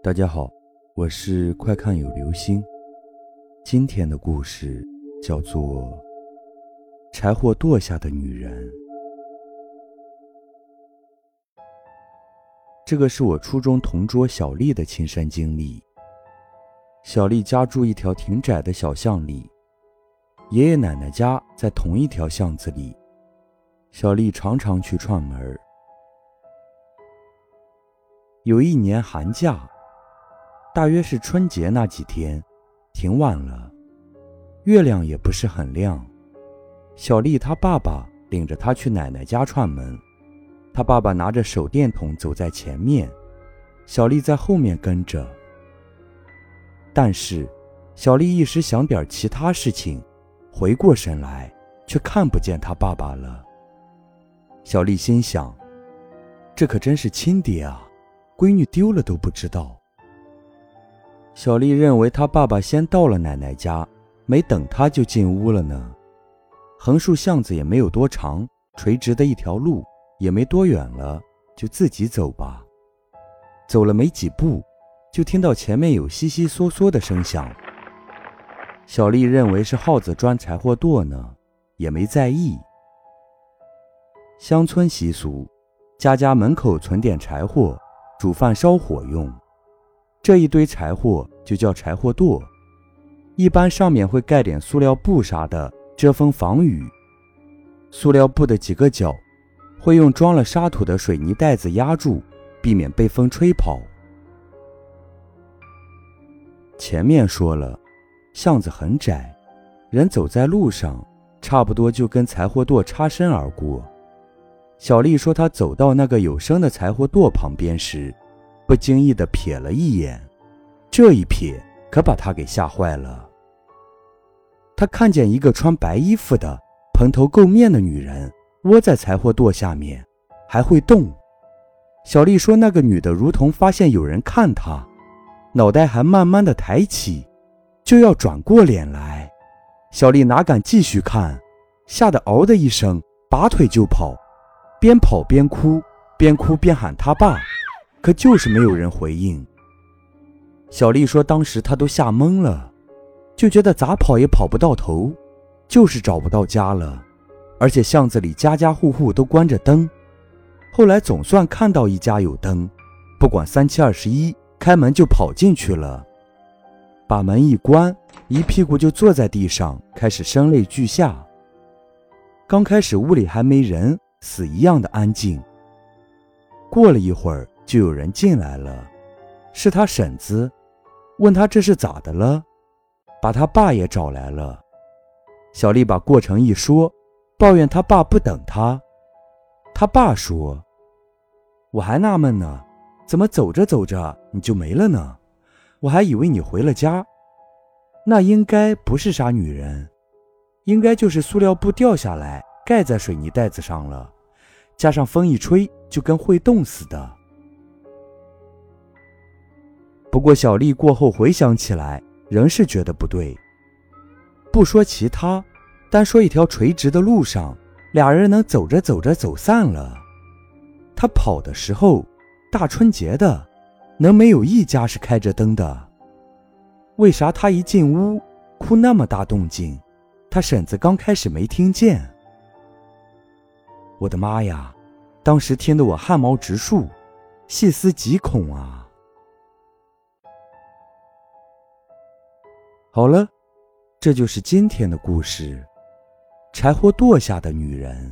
大家好，我是快看有流星。今天的故事叫做《柴火垛下的女人》。这个是我初中同桌小丽的亲身经历。小丽家住一条挺窄的小巷里，爷爷奶奶家在同一条巷子里，小丽常常去串门。有一年寒假。大约是春节那几天，挺晚了，月亮也不是很亮。小丽她爸爸领着她去奶奶家串门，她爸爸拿着手电筒走在前面，小丽在后面跟着。但是，小丽一时想点其他事情，回过神来却看不见她爸爸了。小丽心想：这可真是亲爹啊，闺女丢了都不知道。小丽认为她爸爸先到了奶奶家，没等她就进屋了呢。横竖巷子也没有多长，垂直的一条路也没多远了，就自己走吧。走了没几步，就听到前面有悉悉嗦嗦的声响。小丽认为是耗子钻柴火垛呢，也没在意。乡村习俗，家家门口存点柴火，煮饭烧火用。这一堆柴火就叫柴火垛，一般上面会盖点塑料布啥的遮风防雨。塑料布的几个角会用装了沙土的水泥袋子压住，避免被风吹跑。前面说了，巷子很窄，人走在路上，差不多就跟柴火垛擦身而过。小丽说，她走到那个有声的柴火垛旁边时。不经意地瞥了一眼，这一瞥可把他给吓坏了。他看见一个穿白衣服的、蓬头垢面的女人窝在柴火垛下面，还会动。小丽说：“那个女的如同发现有人看她，脑袋还慢慢的抬起，就要转过脸来。”小丽哪敢继续看，吓得嗷的一声，拔腿就跑，边跑边哭，边哭边喊他爸。可就是没有人回应。小丽说：“当时她都吓懵了，就觉得咋跑也跑不到头，就是找不到家了。而且巷子里家家户户都关着灯。后来总算看到一家有灯，不管三七二十一，开门就跑进去了。把门一关，一屁股就坐在地上，开始声泪俱下。刚开始屋里还没人，死一样的安静。过了一会儿。”就有人进来了，是他婶子，问他这是咋的了，把他爸也找来了。小丽把过程一说，抱怨他爸不等他。他爸说：“我还纳闷呢，怎么走着走着你就没了呢？我还以为你回了家。那应该不是啥女人，应该就是塑料布掉下来盖在水泥袋子上了，加上风一吹就跟会动似的。”不过，小丽过后回想起来，仍是觉得不对。不说其他，单说一条垂直的路上，俩人能走着走着走散了。他跑的时候，大春节的，能没有一家是开着灯的？为啥他一进屋，哭那么大动静，他婶子刚开始没听见？我的妈呀！当时听得我汗毛直竖，细思极恐啊！好了，这就是今天的故事，《柴火垛下的女人》。